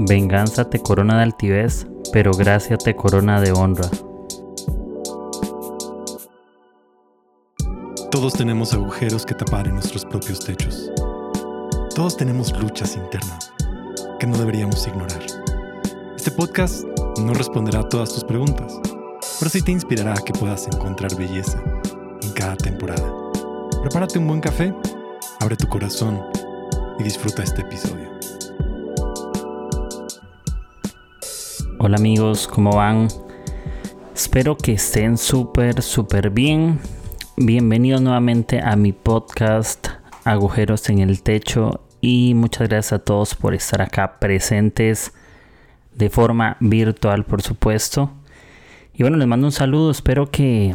Venganza te corona de altivez, pero gracia te corona de honra. Todos tenemos agujeros que tapar en nuestros propios techos. Todos tenemos luchas internas que no deberíamos ignorar. Este podcast no responderá a todas tus preguntas, pero sí te inspirará a que puedas encontrar belleza en cada temporada. Prepárate un buen café, abre tu corazón y disfruta este episodio. Hola amigos, ¿cómo van? Espero que estén súper, súper bien. Bienvenidos nuevamente a mi podcast Agujeros en el Techo y muchas gracias a todos por estar acá presentes de forma virtual, por supuesto. Y bueno, les mando un saludo, espero que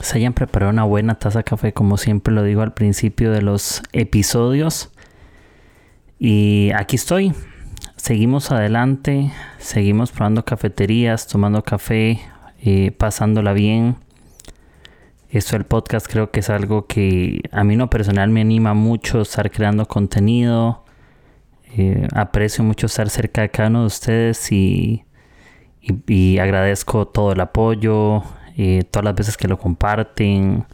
se hayan preparado una buena taza de café, como siempre lo digo al principio de los episodios. Y aquí estoy. Seguimos adelante, seguimos probando cafeterías, tomando café, eh, pasándola bien. Esto del podcast creo que es algo que a mí no personal me anima mucho estar creando contenido. Eh, aprecio mucho estar cerca de cada uno de ustedes y, y, agradezco todo el apoyo, eh, todas las veces que lo comparten,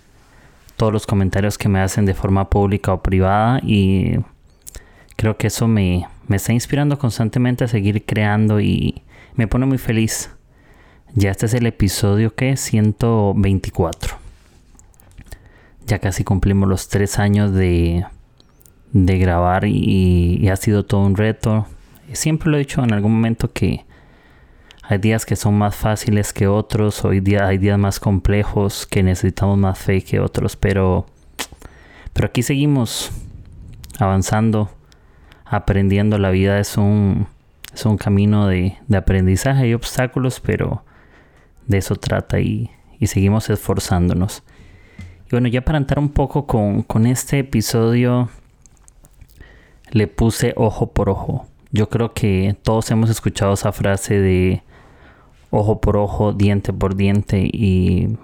todos los comentarios que me hacen de forma pública o privada y creo que eso me, me está inspirando constantemente a seguir creando y me pone muy feliz. Ya este es el episodio que 124. Ya casi cumplimos los tres años de, de grabar y, ha sido todo un reto. Siempre lo he dicho en algún momento que hay días que son más fáciles que otros, hoy día hay días más complejos que necesitamos más fe que otros, pero, pero aquí seguimos avanzando aprendiendo. La vida es un, es un camino de, aprendizaje y obstáculos, pero de eso trata y, seguimos esforzándonos. Y bueno, ya para entrar un poco con, con este episodio, le puse ojo por ojo. Yo creo que todos hemos escuchado esa frase de ojo por ojo, diente por diente y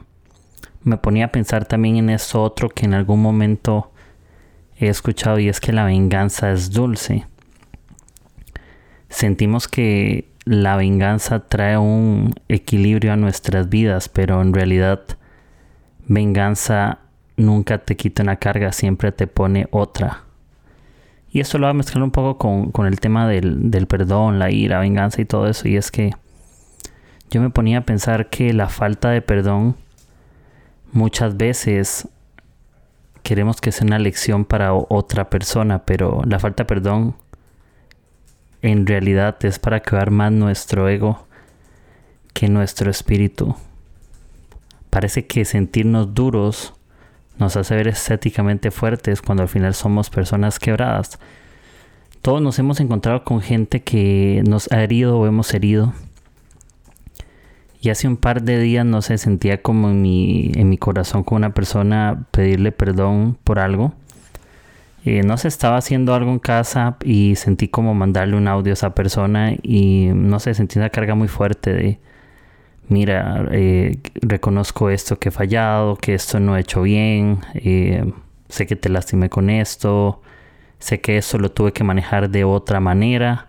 me ponía a pensar también en eso otro que en algún momento he escuchado y es que la venganza es dulce. Sentimos que la venganza trae un equilibrio a nuestras vidas, pero en realidad venganza nunca te quita una carga, siempre te pone otra. Y esto lo voy a mezclar un poco con, el tema del, del perdón, la ira, venganza y todo eso. Y es que yo me ponía a pensar que la falta de perdón muchas veces queremos que sea una lección para otra persona, pero la falta de perdón en realidad es para quedar más nuestro ego que nuestro espíritu. Parece que sentirnos duros nos hace ver estéticamente fuertes cuando al final somos personas quebradas. Todos nos hemos encontrado con gente que nos ha herido o hemos herido y hace un par de días no se sentía como en mi, en mi corazón con una persona pedirle perdón por algo. Eh, no se estaba haciendo algo en casa y sentí como mandarle un audio a esa persona y no sé, sentí una carga muy fuerte de, mira, eh, reconozco esto que he fallado, que esto no he hecho bien, eh, sé que te lastimé con esto, sé que eso lo tuve que manejar de otra manera.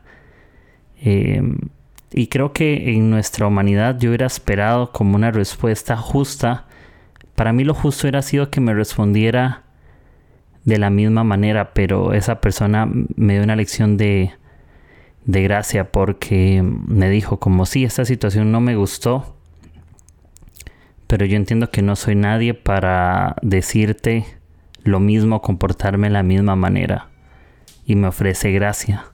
Y creo que en nuestra humanidad yo hubiera esperado como una respuesta justa. Para mí lo justo hubiera sido que me respondiera de la misma manera, pero esa persona me dio una lección de, de gracia porque me dijo como si esta situación no me gustó, pero yo entiendo que no soy nadie para decirte lo mismo, comportarme de la misma manera. Y me ofrece gracia.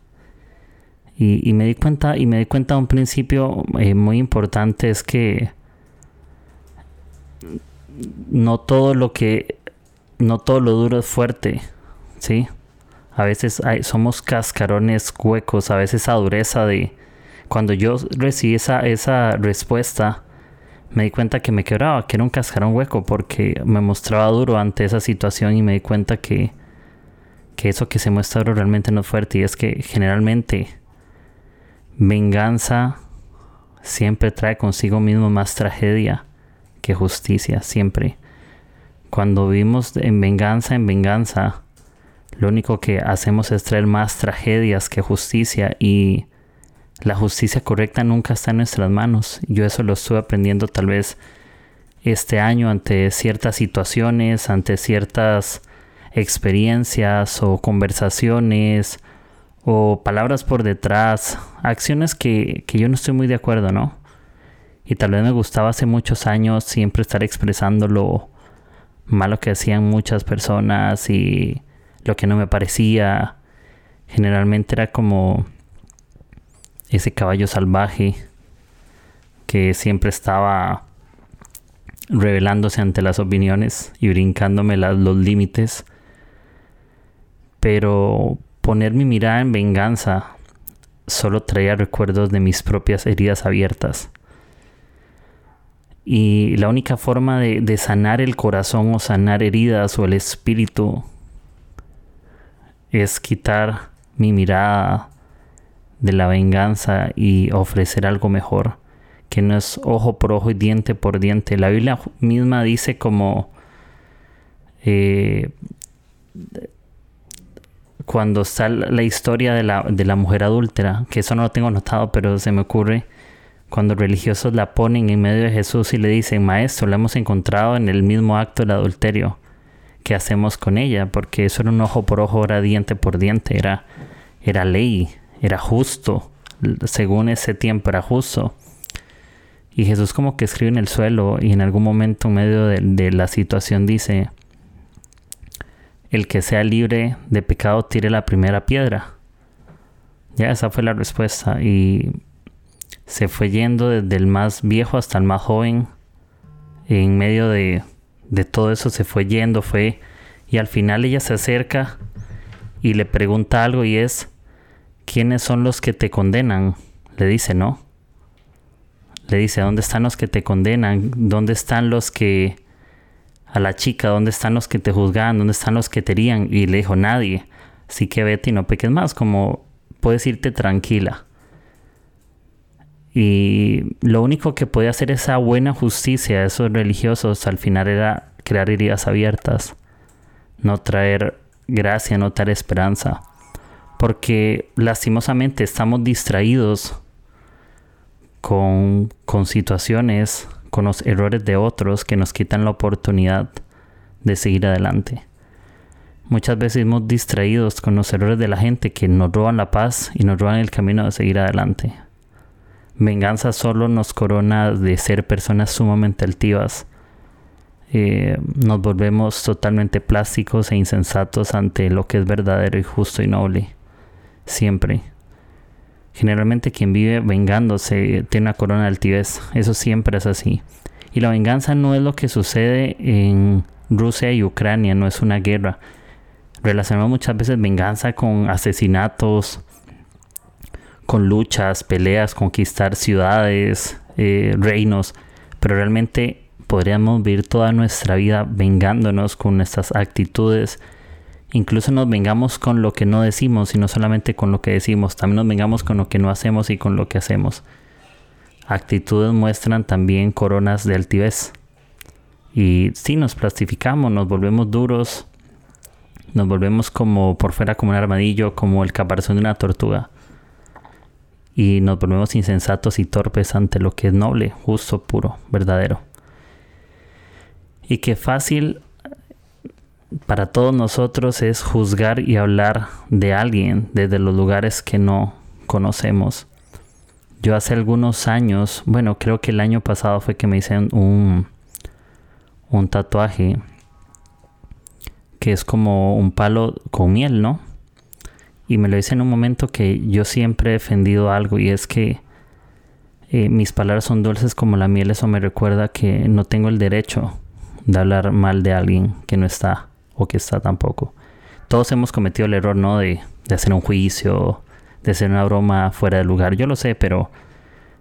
Y, me di cuenta, y me di cuenta de un principio eh, muy importante es que no todo lo que, no todo lo duro es fuerte, ¿sí? A veces hay, somos cascarones huecos, a veces esa dureza de... Cuando yo recibí esa, esa respuesta, me di cuenta que me quebraba, que era un cascarón hueco, porque me mostraba duro ante esa situación y me di cuenta que, que eso que se muestra duro realmente no es fuerte. Y es que generalmente Venganza siempre trae consigo mismo más tragedia que justicia, siempre. Cuando vivimos en venganza, en venganza, lo único que hacemos es traer más tragedias que justicia y la justicia correcta nunca está en nuestras manos. Yo eso lo estuve aprendiendo tal vez este año ante ciertas situaciones, ante ciertas experiencias o conversaciones o palabras por detrás, acciones que, que yo no estoy muy de acuerdo, ¿no? Y tal vez me gustaba hace muchos años siempre estar expresando lo malo que hacían muchas personas y lo que no me parecía. Generalmente era como ese caballo salvaje que siempre estaba revelándose ante las opiniones y brincándome los límites. Pero poner mi mirada en venganza solo traía recuerdos de mis propias heridas abiertas. Y la única forma de, sanar el corazón o sanar heridas o el espíritu es quitar mi mirada de la venganza y ofrecer algo mejor, que no es ojo por ojo y diente por diente. La Biblia misma dice como eh, cuando está la historia de la, de la mujer adúltera, que eso no lo tengo notado, pero se me ocurre cuando religiosos la ponen en medio de Jesús y le dicen, maestro, la hemos encontrado en el mismo acto del adulterio que hacemos con ella, porque eso era un ojo por ojo, era diente por diente, era, era ley, era justo, según ese tiempo era justo. Y Jesús como que escribe en el suelo y en algún momento en medio de, la situación dice, el que sea libre de pecado tire la primera piedra. Ya esa fue la respuesta y se fue yendo desde el más viejo hasta el más joven. En medio de, de todo eso se fue yendo, fue y al final ella se acerca y le pregunta algo y es, ¿quiénes son los que te condenan? Le dice, ¿no? Le dice, ¿dónde están los que te condenan? ¿Dónde están los que... a la chica, ¿dónde están los que te juzgan? ¿Dónde están los que te herían? Y le dijo, nadie. Así que vete y no peques más, como puedes irte tranquila. Y lo único que podía hacer esa buena justicia a esos religiosos al final era crear heridas abiertas, no traer gracia, no traer esperanza porque lastimosamente estamos distraídos con, con, situaciones, con los errores de otros que nos quitan la oportunidad de seguir adelante. Muchas veces hemos distraídos con los errores de la gente que nos roban la paz y nos roban el camino de seguir adelante. Venganza solo nos corona de ser personas sumamente altivas. Eh, nos volvemos totalmente plásticos e insensatos ante lo que es verdadero y justo y noble siempre. Generalmente quien vive vengándose tiene una corona de altivez. Eso siempre es así. Y la venganza no es lo que sucede en Rusia y Ucrania, no es una guerra. Relacionamos muchas veces venganza con asesinatos, con luchas, peleas, conquistar ciudades, eh, reinos, pero realmente podríamos vivir toda nuestra vida vengándonos con nuestras actitudes, incluso nos vengamos con lo que no decimos y no solamente con lo que decimos, también nos vengamos con lo que no hacemos y con lo que hacemos. Actitudes muestran también coronas de altivez. Y si nos plastificamos, nos volvemos duros, nos volvemos como por fuera como un armadillo, como el caparazón de una tortuga. Y nos volvemos insensatos y torpes ante lo que es noble, justo, puro, verdadero. Y qué fácil para todos nosotros es juzgar y hablar de alguien desde los lugares que no conocemos. Yo hace algunos años, bueno, creo que el año pasado fue que me hice un, un tatuaje que es como un palo con miel, ¿no? Y me lo hice en un momento que yo siempre he defendido algo y es que eh, mis palabras son dulces como la miel, eso me recuerda que no tengo el derecho de hablar mal de alguien que no está o que está tampoco. Todos hemos cometido el error, ¿no? De, hacer un juicio, de hacer una broma fuera de lugar. Yo lo sé, pero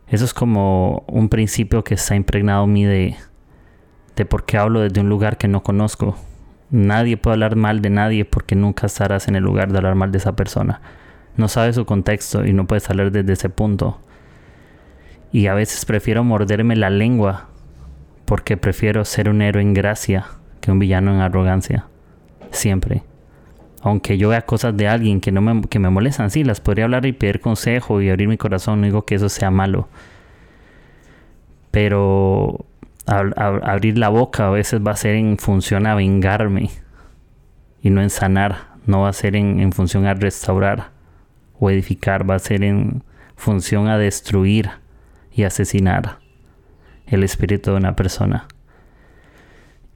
eso es como un principio que está impregnado en mí de, de por qué hablo desde un lugar que no conozco. Nadie puede hablar mal de nadie porque nunca estarás en el lugar de hablar mal de esa persona. No sabes su contexto y no puedes hablar desde ese punto. Y a veces prefiero morderme la lengua porque prefiero ser un héroe en gracia que un villano en arrogancia siempre. Aunque yo vea cosas de alguien que, no me, que me molestan, sí, las podría hablar y pedir consejo y abrir mi corazón. No digo que eso sea malo. Pero abrir la boca a veces va a ser en función a vengarme y no en sanar. No va a ser en, en función a restaurar o edificar. Va a ser en función a destruir y asesinar el espíritu de una persona.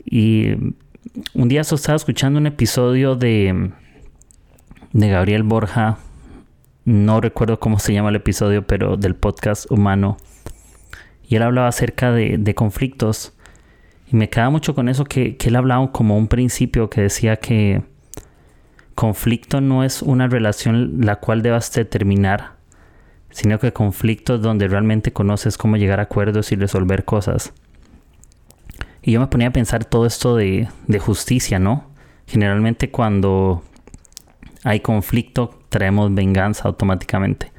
Y un día yo estaba escuchando un episodio de, de Gabriel Borja, no recuerdo cómo se llama el episodio, pero del podcast humano. Y él hablaba acerca de, conflictos. Y me quedaba mucho con eso que, que él hablaba como un principio que decía que conflicto no es una relación la cual debas determinar, sino que conflictos donde realmente conoces cómo llegar a acuerdos y resolver cosas. Y yo me ponía a pensar todo esto de, justicia, ¿no? Generalmente cuando hay conflicto traemos venganza automáticamente.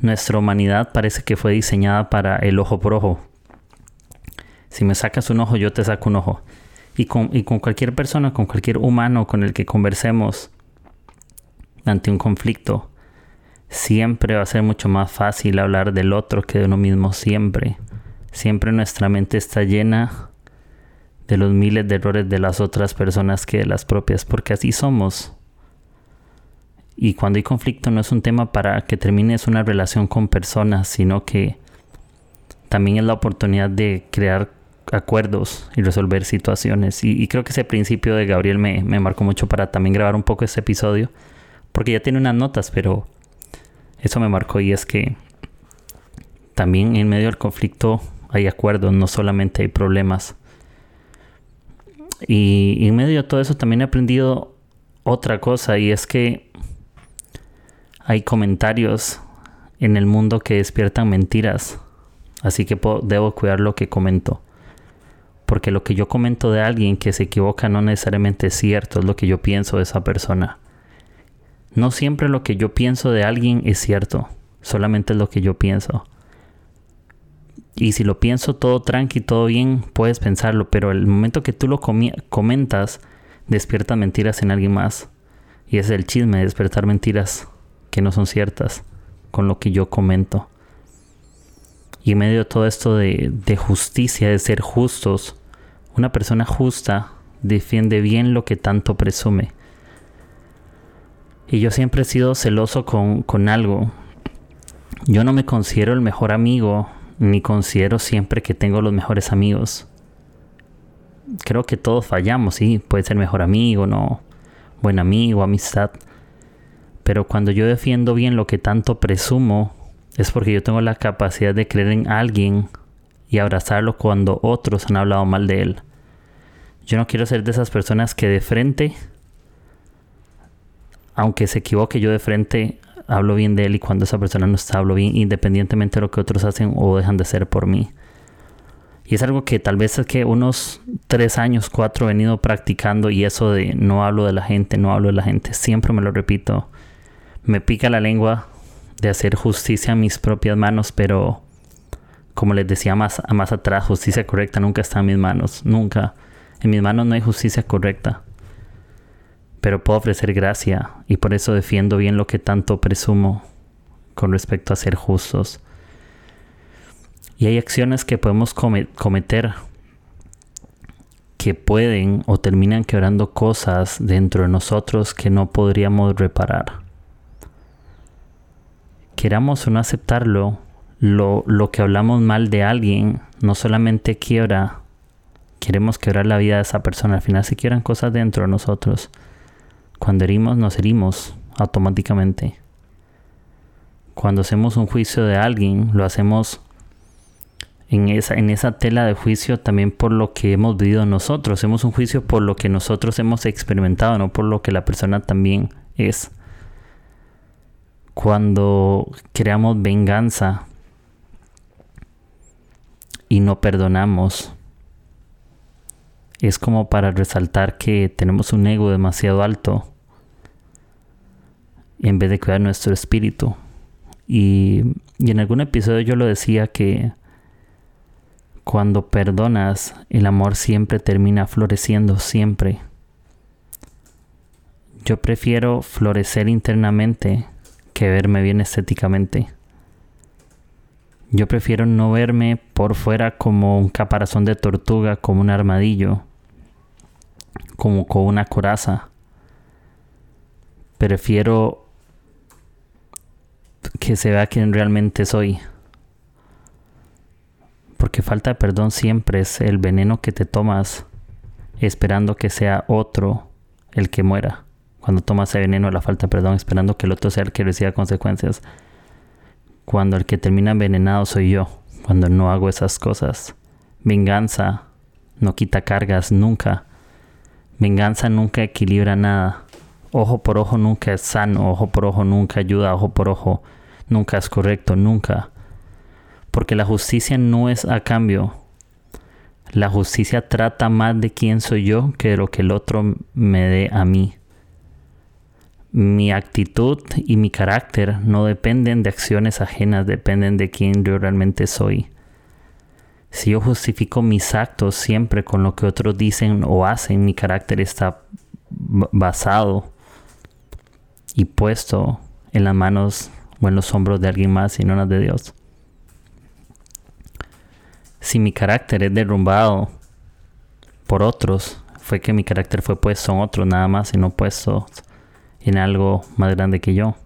Nuestra humanidad parece que fue diseñada para el ojo por ojo. Si me sacas un ojo, yo te saco un ojo. Y con, y con cualquier persona, con cualquier humano con el que conversemos ante un conflicto, siempre va a ser mucho más fácil hablar del otro que de uno mismo siempre. Siempre nuestra mente está llena de los miles de errores de las otras personas que de las propias, porque así somos. Y cuando hay conflicto no es un tema para que termines una relación con personas, sino que también es la oportunidad de crear acuerdos y resolver situaciones. Y, creo que ese principio de Gabriel me, me marcó mucho para también grabar un poco ese episodio, porque ya tiene unas notas, pero eso me marcó y es que también en medio del conflicto hay acuerdos, no solamente hay problemas. Y, en medio de todo eso también he aprendido otra cosa y es que hay comentarios en el mundo que despiertan mentiras. Así que debo cuidar lo que comento. Porque lo que yo comento de alguien que se equivoca no necesariamente es cierto, es lo que yo pienso de esa persona. No siempre lo que yo pienso de alguien es cierto, solamente es lo que yo pienso. Y si lo pienso todo tranqui, todo bien, puedes pensarlo, pero el momento que tú lo comentas, despierta mentiras en alguien más. Y es el chisme, despertar mentiras que no son ciertas con lo que yo comento. Y en medio de todo esto de, de justicia, de ser justos, una persona justa defiende bien lo que tanto presume. Y yo siempre he sido celoso con, con algo. Yo no me considero el mejor amigo ni considero siempre que tengo los mejores amigos. Creo que todos fallamos, sí, puede ser mejor amigo, no, buen amigo, amistad. Pero cuando yo defiendo bien lo que tanto presumo, es porque yo tengo la capacidad de creer en alguien y abrazarlo cuando otros han hablado mal de él. Yo no quiero ser de esas personas que de frente, aunque se equivoque yo de frente, hablo bien de él y cuando esa persona no está, hablo bien independientemente de lo que otros hacen o dejan de hacer por mí. Y es algo que tal vez es que unos tres años, cuatro he venido practicando y eso de no hablo de la gente, no hablo de la gente, siempre me lo repito. Me pica la lengua de hacer justicia en mis propias manos, pero como les decía más, más atrás, justicia correcta nunca está en mis manos, nunca. En mis manos no hay justicia correcta pero puedo ofrecer gracia y por eso defiendo bien lo que tanto presumo con respecto a ser justos. Y hay acciones que podemos cometer que pueden o terminan quebrando cosas dentro de nosotros que no podríamos reparar. Queramos o no aceptarlo, lo, lo que hablamos mal de alguien no solamente quiebra, queremos quebrar la vida de esa persona, al final se quiebran cosas dentro de nosotros. Cuando herimos, nos herimos automáticamente. Cuando hacemos un juicio de alguien, lo hacemos en esa, en esa tela de juicio también por lo que hemos vivido nosotros. Hacemos un juicio por lo que nosotros hemos experimentado, no por lo que la persona también es. Cuando creamos venganza y no perdonamos, es como para resaltar que tenemos un ego demasiado alto en vez de cuidar nuestro espíritu. Y, en algún episodio yo lo decía que cuando perdonas, el amor siempre termina floreciendo, siempre. Yo prefiero florecer internamente que verme bien estéticamente. Yo prefiero no verme por fuera como un caparazón de tortuga, como un armadillo, como con una coraza. Prefiero que se vea quien realmente soy. Porque falta de perdón siempre es el veneno que te tomas esperando que sea otro el que muera. Cuando tomas ese veneno, la falta perdón, esperando que el otro sea el que reciba consecuencias. Cuando el que termina envenenado soy yo, cuando no hago esas cosas. Venganza no quita cargas nunca. Venganza nunca equilibra nada. Ojo por ojo nunca es sano, ojo por ojo nunca ayuda, ojo por ojo nunca es correcto, nunca. Porque la justicia no es a cambio. La justicia trata más de quién soy yo que de lo que el otro me dé a mí. Mi actitud y mi carácter no dependen de acciones ajenas, dependen de quién yo realmente soy. Si yo justifico mis actos siempre con lo que otros dicen o hacen, mi carácter está basado y puesto en las manos o en los hombros de alguien más y no las de Dios. Si mi carácter es derrumbado por otros, fue que mi carácter fue puesto en otros nada más y no puesto en algo más grande que yo.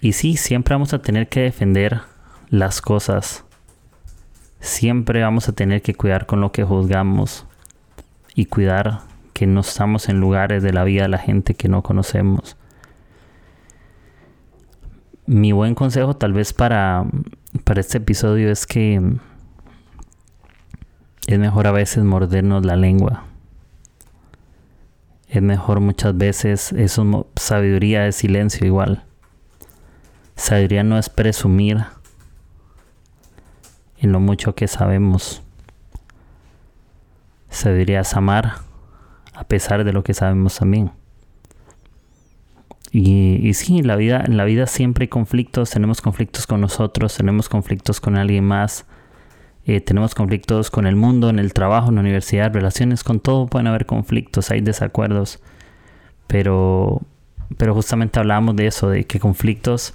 Y sí, siempre vamos a tener que defender las cosas. Siempre vamos a tener que cuidar con lo que juzgamos y cuidar que no estamos en lugares de la vida de la gente que no conocemos mi buen consejo tal vez para, para este episodio es que es mejor a veces mordernos la lengua. Es mejor muchas veces, eso sabiduría de silencio igual. Sabiduría no es presumir en lo mucho que sabemos. Sabiduría es amar a pesar de lo que sabemos también. Y, sí, en la, vida, en la vida siempre hay conflictos, tenemos conflictos con nosotros, tenemos conflictos con alguien más, eh, tenemos conflictos con el mundo, en el trabajo, en la universidad, relaciones, con todo pueden haber conflictos, hay desacuerdos, pero, pero justamente hablábamos de eso, de que conflictos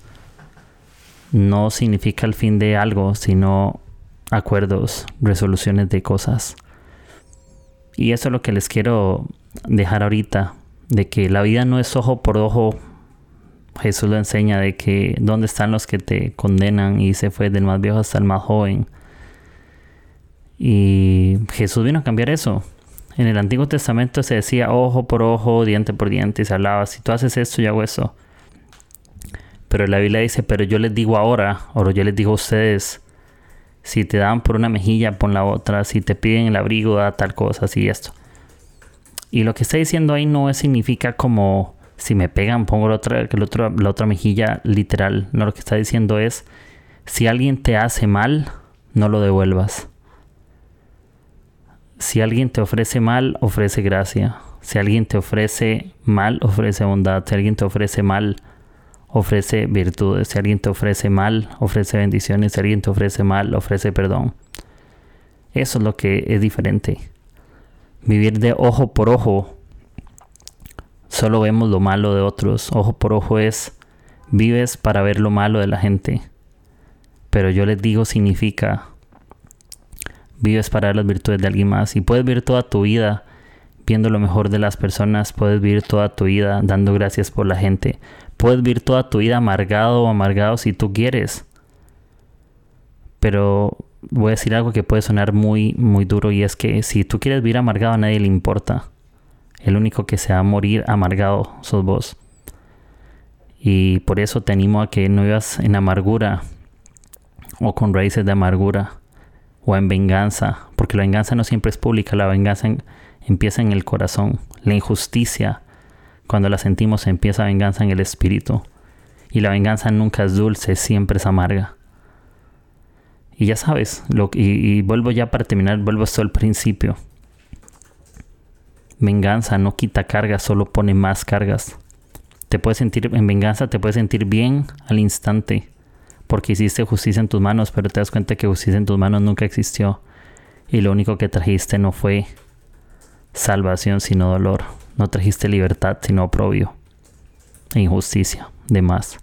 no significa el fin de algo, sino acuerdos, resoluciones de cosas. Y eso es lo que les quiero dejar ahorita, de que la vida no es ojo por ojo. Jesús lo enseña de que dónde están los que te condenan y se fue del más viejo hasta el más joven. Y Jesús vino a cambiar eso. En el Antiguo Testamento se decía ojo por ojo, diente por diente, y se hablaba, si tú haces esto, yo hago eso. Pero la Biblia dice, pero yo les digo ahora, o yo les digo a ustedes, si te dan por una mejilla, pon la otra, si te piden el abrigo, da tal cosa, así esto. Y lo que está diciendo ahí no significa como si me pegan, pongo la otra, la otra mejilla literal. No, lo que está diciendo es, si alguien te hace mal, no lo devuelvas. Si alguien te ofrece mal, ofrece gracia. Si alguien te ofrece mal, ofrece bondad. Si alguien te ofrece mal, ofrece virtudes. Si alguien te ofrece mal, ofrece bendiciones. Si alguien te ofrece mal, ofrece perdón. Eso es lo que es diferente. Vivir de ojo por ojo. Solo vemos lo malo de otros. Ojo por ojo es vives para ver lo malo de la gente. Pero yo les digo significa vives para las virtudes de alguien más. Y puedes vivir toda tu vida viendo lo mejor de las personas. Puedes vivir toda tu vida dando gracias por la gente. Puedes vivir toda tu vida amargado o amargado si tú quieres. Pero voy a decir algo que puede sonar muy, muy duro y es que si tú quieres vivir amargado a nadie le importa. El único que se va a morir amargado sos vos. Y por eso te animo a que no vivas en amargura o con raíces de amargura o en venganza, porque la venganza no siempre es pública, la venganza empieza en el corazón. La injusticia, cuando la sentimos, empieza venganza en el espíritu. Y la venganza nunca es dulce, siempre es amarga. Y ya sabes, lo, y, vuelvo ya para terminar, vuelvo hasta el principio. Venganza no quita cargas, solo pone más cargas. Te puedes sentir en venganza, te puedes sentir bien al instante, porque hiciste justicia en tus manos, pero te das cuenta que justicia en tus manos nunca existió. Y lo único que trajiste no fue salvación, sino dolor. No trajiste libertad, sino oprobio e injusticia, de más.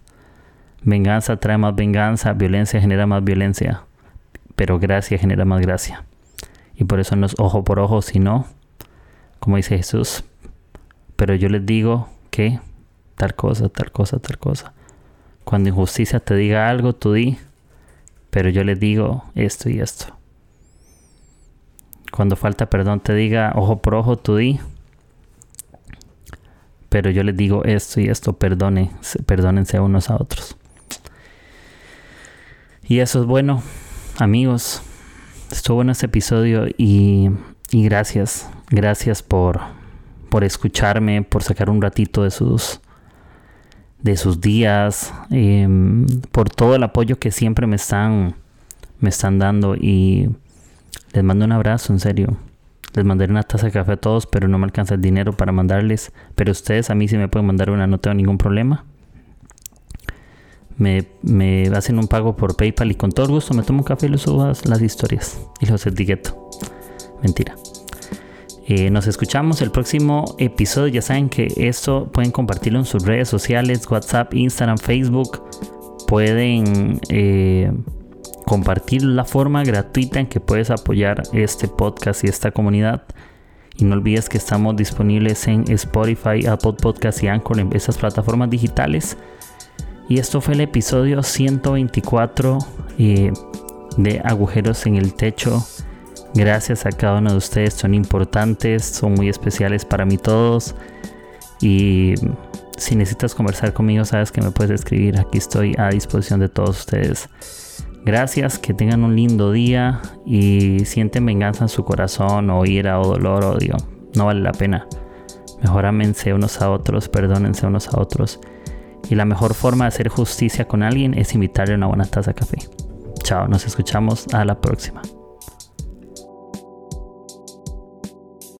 Venganza trae más venganza, violencia genera más violencia, pero gracia genera más gracia. Y por eso no es ojo por ojo, sino, como dice Jesús, pero yo les digo que tal cosa, tal cosa, tal cosa. Cuando injusticia te diga algo, tú di, pero yo les digo esto y esto. Cuando falta perdón te diga ojo por ojo, tú di, pero yo les digo esto y esto, perdone, perdónense unos a otros. Y eso es bueno, amigos. Estuvo bueno este episodio y, y gracias, gracias por, por escucharme, por sacar un ratito de sus de sus días, em, por todo el apoyo que siempre me están me están dando y les mando un abrazo, en serio. Les mandaré una taza de café a todos, pero no me alcanza el dinero para mandarles. Pero ustedes a mí sí me pueden mandar una, no tengo ningún problema. Me, me hacen un pago por PayPal y con todo gusto me tomo un café y les subo las historias y los etiqueto. Mentira. Eh, nos escuchamos el próximo episodio. Ya saben que esto pueden compartirlo en sus redes sociales, WhatsApp, Instagram, Facebook. Pueden eh, compartir la forma gratuita en que puedes apoyar este podcast y esta comunidad. Y no olvides que estamos disponibles en Spotify, Apple Podcasts y Anchor en esas plataformas digitales. Y esto fue el episodio 124 eh, de Agujeros en el Techo. Gracias a cada uno de ustedes, son importantes, son muy especiales para mí todos. Y si necesitas conversar conmigo, sabes que me puedes escribir. Aquí estoy a disposición de todos ustedes. Gracias, que tengan un lindo día y sienten venganza en su corazón o ira o dolor odio. No vale la pena. Mejor amense unos a otros, perdónense unos a otros. Y la mejor forma de hacer justicia con alguien es invitarle una buena taza de café. Chao, nos escuchamos a la próxima.